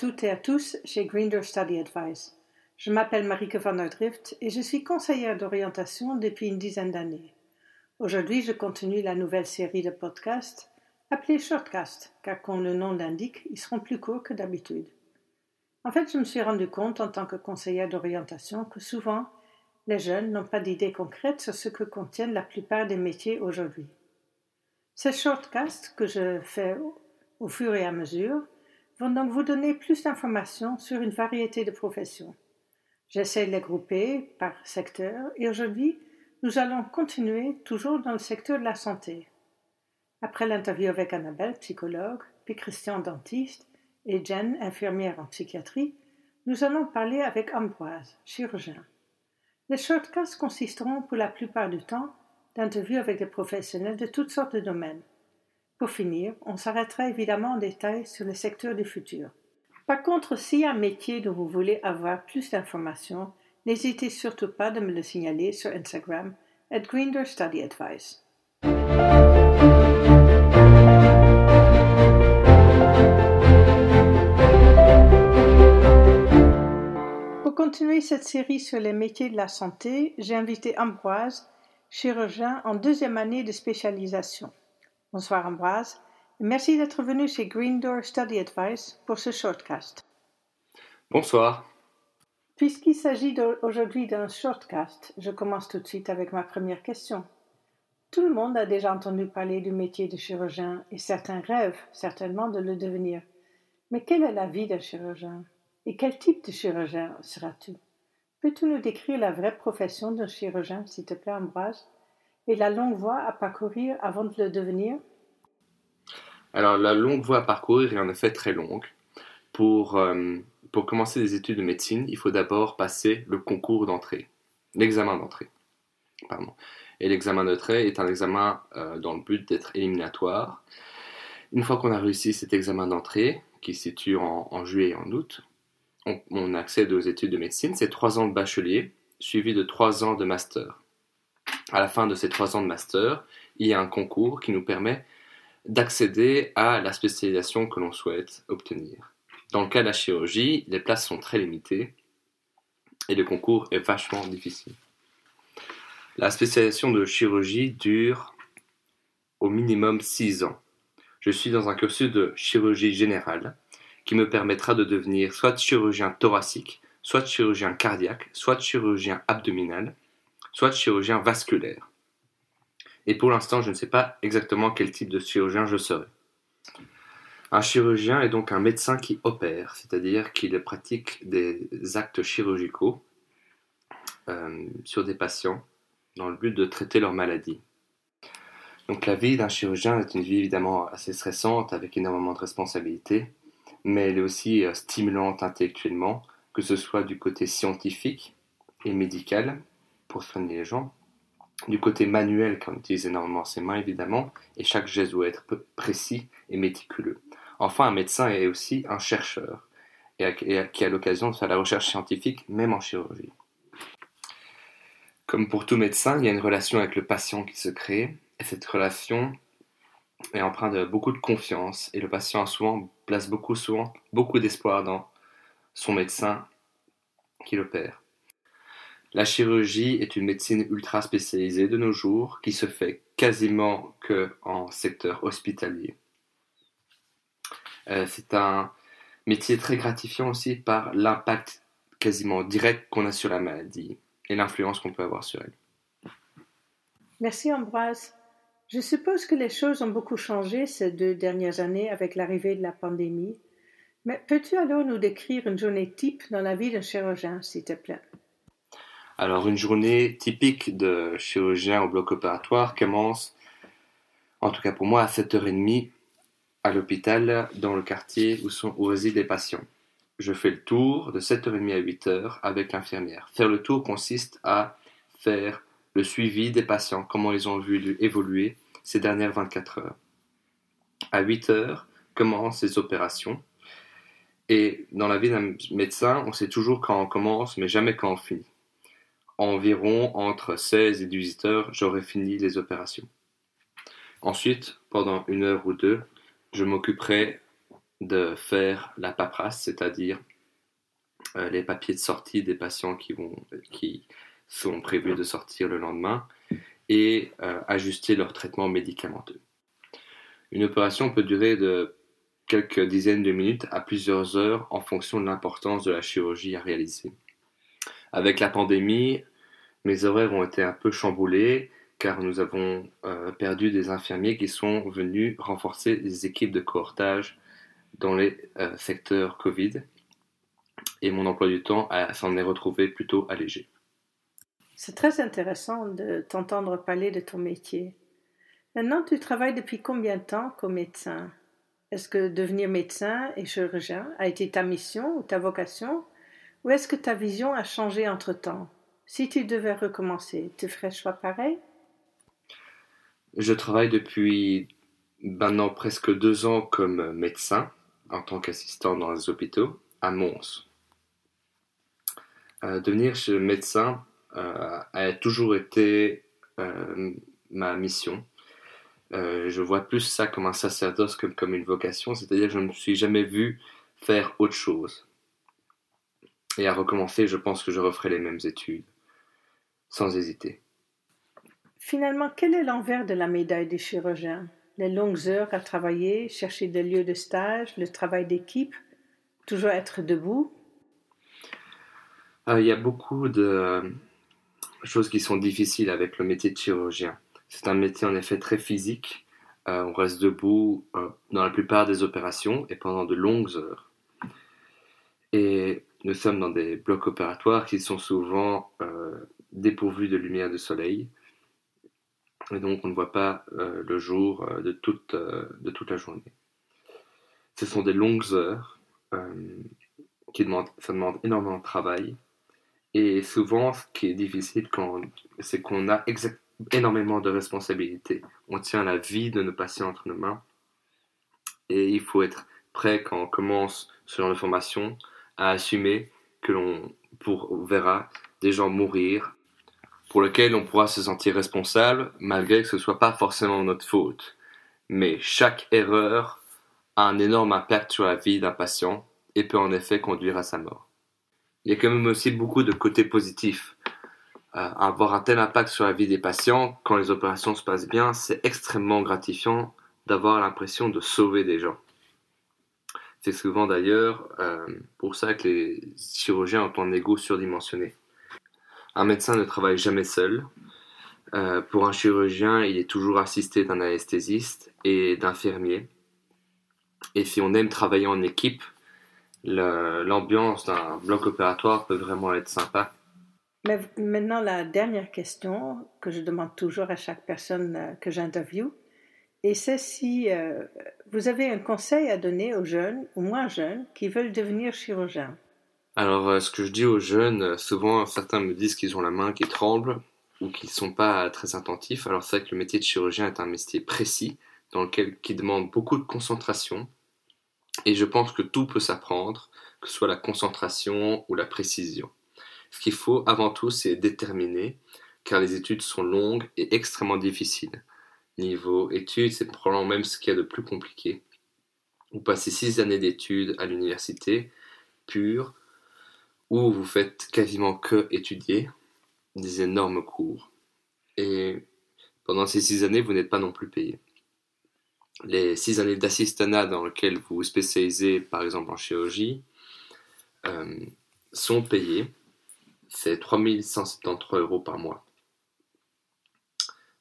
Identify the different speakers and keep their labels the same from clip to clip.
Speaker 1: toutes et à tous chez Grinder Study Advice. Je m'appelle Marieke van der et je suis conseillère d'orientation depuis une dizaine d'années. Aujourd'hui, je continue la nouvelle série de podcasts appelée Shortcast, car comme le nom l'indique, ils seront plus courts que d'habitude. En fait, je me suis rendu compte en tant que conseillère d'orientation que souvent, les jeunes n'ont pas d'idées concrètes sur ce que contiennent la plupart des métiers aujourd'hui. Ces shortcasts que je fais au fur et à mesure vont donc vous donner plus d'informations sur une variété de professions. J'essaie de les grouper par secteur et aujourd'hui, nous allons continuer toujours dans le secteur de la santé. Après l'interview avec Annabelle, psychologue, puis Christian, dentiste, et Jen, infirmière en psychiatrie, nous allons parler avec Ambroise, chirurgien. Les shortcasts consisteront pour la plupart du temps d'interviews avec des professionnels de toutes sortes de domaines. Pour finir, on s'arrêtera évidemment en détail sur le secteur du futur. Par contre, s'il y a un métier dont vous voulez avoir plus d'informations, n'hésitez surtout pas de me le signaler sur Instagram at Grinder Study Advice. Pour continuer cette série sur les métiers de la santé, j'ai invité Ambroise, chirurgien en deuxième année de spécialisation. Bonsoir Ambroise, et merci d'être venu chez Green Door Study Advice pour ce shortcast.
Speaker 2: Bonsoir.
Speaker 1: Puisqu'il s'agit aujourd'hui d'un shortcast, je commence tout de suite avec ma première question. Tout le monde a déjà entendu parler du métier de chirurgien et certains rêvent certainement de le devenir. Mais quelle est la vie d'un chirurgien? Et quel type de chirurgien seras-tu? Peux-tu nous décrire la vraie profession d'un chirurgien, s'il te plaît, Ambroise? Et la longue voie à parcourir avant de le devenir?
Speaker 2: Alors, la longue voie à parcourir est en effet très longue. Pour, euh, commencer des études de médecine, il faut d'abord passer le concours d'entrée, l'examen d'entrée. Et l'examen d'entrée est un examen euh, dans le but d'être éliminatoire. Une fois qu'on a réussi cet examen d'entrée, qui se situe en, juillet et en août, on accède aux études de médecine. C'est trois ans de bachelier, suivi de trois ans de master à la fin de ces trois ans de master, il y a un concours qui nous permet d'accéder à la spécialisation que l'on souhaite obtenir. Dans le cas de la chirurgie, les places sont très limitées et le concours est vachement difficile. La spécialisation de chirurgie dure au minimum six ans. Je suis dans un cursus de chirurgie générale qui me permettra de devenir soit chirurgien thoracique, soit chirurgien cardiaque, soit chirurgien abdominal, soit chirurgien vasculaire. Et pour l'instant, je ne sais pas exactement quel type de chirurgien je serai. Un chirurgien est donc un médecin qui opère, c'est-à-dire qu'il pratique des actes chirurgicaux euh, sur des patients dans le but de traiter leur maladie. Donc la vie d'un chirurgien est une vie évidemment assez stressante avec énormément de responsabilités, mais elle est aussi euh, stimulante intellectuellement, que ce soit du côté scientifique et médical, pour soigner les gens. Du côté manuel, on utilise énormément ses mains évidemment, et chaque geste doit être précis et méticuleux. Enfin, un médecin est aussi un chercheur, et qui a l'occasion de faire la recherche scientifique, même en chirurgie. Comme pour tout médecin, il y a une relation avec le patient qui se crée, et cette relation est empreinte de beaucoup de confiance, et le patient a souvent, place beaucoup, beaucoup d'espoir dans son médecin qui l'opère. La chirurgie est une médecine ultra spécialisée de nos jours qui se fait quasiment que en secteur hospitalier. Euh, c'est un métier très gratifiant aussi par l'impact quasiment direct qu'on a sur la maladie et l'influence qu'on peut avoir sur elle.
Speaker 1: Merci Ambroise. Je suppose que les choses ont beaucoup changé ces deux dernières années avec l'arrivée de la pandémie. Mais peux-tu alors nous décrire une journée type dans la vie d'un chirurgien, s'il te plaît?
Speaker 2: Alors une journée typique de chirurgien au bloc opératoire commence, en tout cas pour moi, à 7h30 à l'hôpital dans le quartier où, sont, où résident les patients. Je fais le tour de 7h30 à 8h avec l'infirmière. Faire le tour consiste à faire le suivi des patients, comment ils ont vu évoluer ces dernières 24 heures. À 8h commencent les opérations. Et dans la vie d'un médecin, on sait toujours quand on commence, mais jamais quand on finit environ entre 16 et 18 heures, j'aurai fini les opérations. Ensuite, pendant une heure ou deux, je m'occuperai de faire la paperasse, c'est-à-dire euh, les papiers de sortie des patients qui, vont, qui sont prévus de sortir le lendemain, et euh, ajuster leur traitement médicamenteux. Une opération peut durer de quelques dizaines de minutes à plusieurs heures en fonction de l'importance de la chirurgie à réaliser. Avec la pandémie, mes horaires ont été un peu chamboulés car nous avons euh, perdu des infirmiers qui sont venus renforcer les équipes de cohortage dans les euh, secteurs Covid et mon emploi du temps s'en est retrouvé plutôt allégé.
Speaker 1: C'est très intéressant de t'entendre parler de ton métier. Maintenant, tu travailles depuis combien de temps comme médecin? Est-ce que devenir médecin et chirurgien a été ta mission ou ta vocation? Ou est-ce que ta vision a changé entre-temps? Si tu devais recommencer, tu ferais choix pareil?
Speaker 2: Je travaille depuis maintenant presque deux ans comme médecin en tant qu'assistant dans les hôpitaux à Mons. Euh, devenir médecin euh, a toujours été euh, ma mission. Je vois plus ça comme un sacerdoce que comme une vocation, c'est-à-dire que je ne me suis jamais vu faire autre chose. Et à recommencer, je pense que je referai les mêmes études, sans hésiter.
Speaker 1: Finalement, quel est l'envers de la médaille des chirurgiens? Les longues heures à travailler, chercher des lieux de stage, le travail d'équipe, toujours être debout?
Speaker 2: Il y a beaucoup de, choses qui sont difficiles avec le métier de chirurgien. C'est un métier en effet très physique. Euh, on reste debout euh, dans la plupart des opérations et pendant de longues heures. Et nous sommes dans des blocs opératoires qui sont souvent euh, dépourvus de lumière de soleil. Et donc on ne voit pas le jour de toute, de toute la journée. Ce sont des longues heures qui demandent, ça demande énormément de travail et souvent, ce qui est difficile, c'est qu'on a énormément de responsabilités. On tient la vie de nos patients entre nos mains. Et il faut être prêt quand on commence ce genre de formation à assumer que l'on verra des gens mourir pour lesquels on pourra se sentir responsable malgré que ce ne soit pas forcément notre faute. Mais chaque erreur a un énorme impact sur la vie d'un patient et peut en effet conduire à sa mort il y a quand même aussi beaucoup de côtés positifs. Euh, avoir un tel impact sur la vie des patients, quand les opérations se passent bien, c'est extrêmement gratifiant d'avoir l'impression de sauver des gens. C'est souvent d'ailleurs euh, pour ça que les chirurgiens ont un ego surdimensionné. Un médecin ne travaille jamais seul. Euh, pour un chirurgien, il est toujours assisté d'un anesthésiste et d'infirmiers. Et si on aime travailler en équipe, l'ambiance d'un bloc opératoire peut vraiment être sympa.
Speaker 1: Mais maintenant, la dernière question que je demande toujours à chaque personne euh, que j'interviewe, et c'est si euh, vous avez un conseil à donner aux jeunes ou moins jeunes qui veulent devenir chirurgiens.
Speaker 2: Alors, euh, ce que je dis aux jeunes, souvent certains me disent qu'ils ont la main qui tremble ou qu'ils ne sont pas très attentifs. Alors, c'est vrai que le métier de chirurgien est un métier précis dans lequel qui demande beaucoup de concentration, et je pense que tout peut s'apprendre, que ce soit la concentration ou la précision. Ce qu'il faut avant tout, c'est déterminer, car les études sont longues et extrêmement difficiles. Niveau études, c'est probablement même ce qu'il y a de plus compliqué. Vous passez six années d'études à l'université, pure, où vous faites quasiment que étudier des énormes cours. Et pendant ces six années, vous n'êtes pas non plus payé les six années d'assistanat dans lesquelles vous vous spécialisez, par exemple en chirurgie, euh, sont payées. C'est 3173 euros par mois.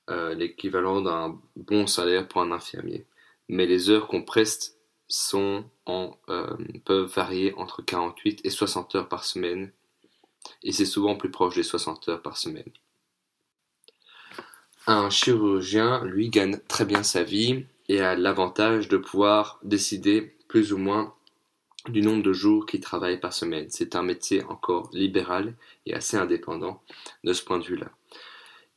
Speaker 2: Euh, l'équivalent d'un bon salaire pour un infirmier. Mais les heures qu'on preste sont euh, peuvent varier entre 48 et 60 heures par semaine. Et c'est souvent plus proche des 60 heures par semaine. Un chirurgien, lui, gagne très bien sa vie et a l'avantage de pouvoir décider plus ou moins du nombre de jours qu'il travaille par semaine. C'est un métier encore libéral et assez indépendant de ce point de vue-là.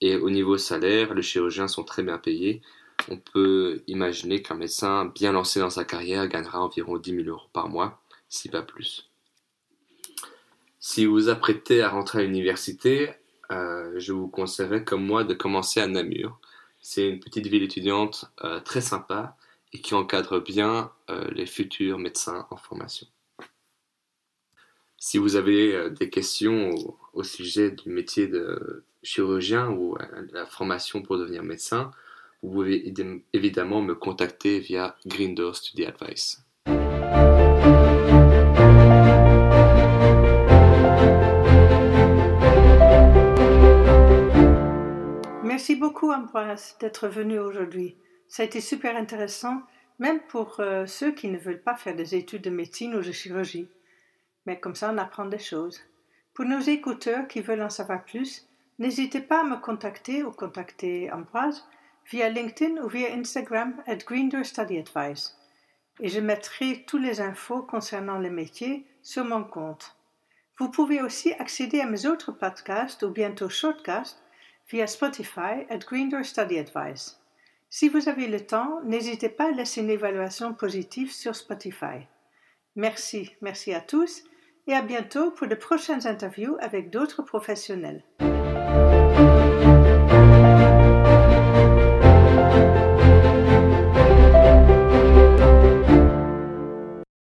Speaker 2: Et au niveau salaire, les chirurgiens sont très bien payés. On peut imaginer qu'un médecin bien lancé dans sa carrière gagnera environ 10 000 euros par mois, si pas plus. Si vous vous apprêtez à rentrer à l'université, euh, je vous conseillerais comme moi de commencer à Namur. C'est une petite ville étudiante euh, très sympa et qui encadre bien euh, les futurs médecins en formation. Si vous avez des questions au, sujet du métier de chirurgien ou de la formation pour devenir médecin, vous pouvez évidemment me contacter via Green Study Advice.
Speaker 1: Merci beaucoup Ambroise d'être venu aujourd'hui. Ça a été super intéressant, même pour euh, ceux qui ne veulent pas faire des études de médecine ou de chirurgie. Mais comme ça, on apprend des choses. Pour nos écouteurs qui veulent en savoir plus, n'hésitez pas à me contacter ou contacter Ambroise via LinkedIn ou via Instagram at Greendoor Study Advice. Et je mettrai toutes les infos concernant les métiers sur mon compte. Vous pouvez aussi accéder à mes autres podcasts ou bientôt shortcasts via Spotify at Greendoor Study Advice. Si vous avez le temps, n'hésitez pas à laisser une évaluation positive sur Spotify. Merci, merci à tous et à bientôt pour de prochaines interviews avec d'autres professionnels.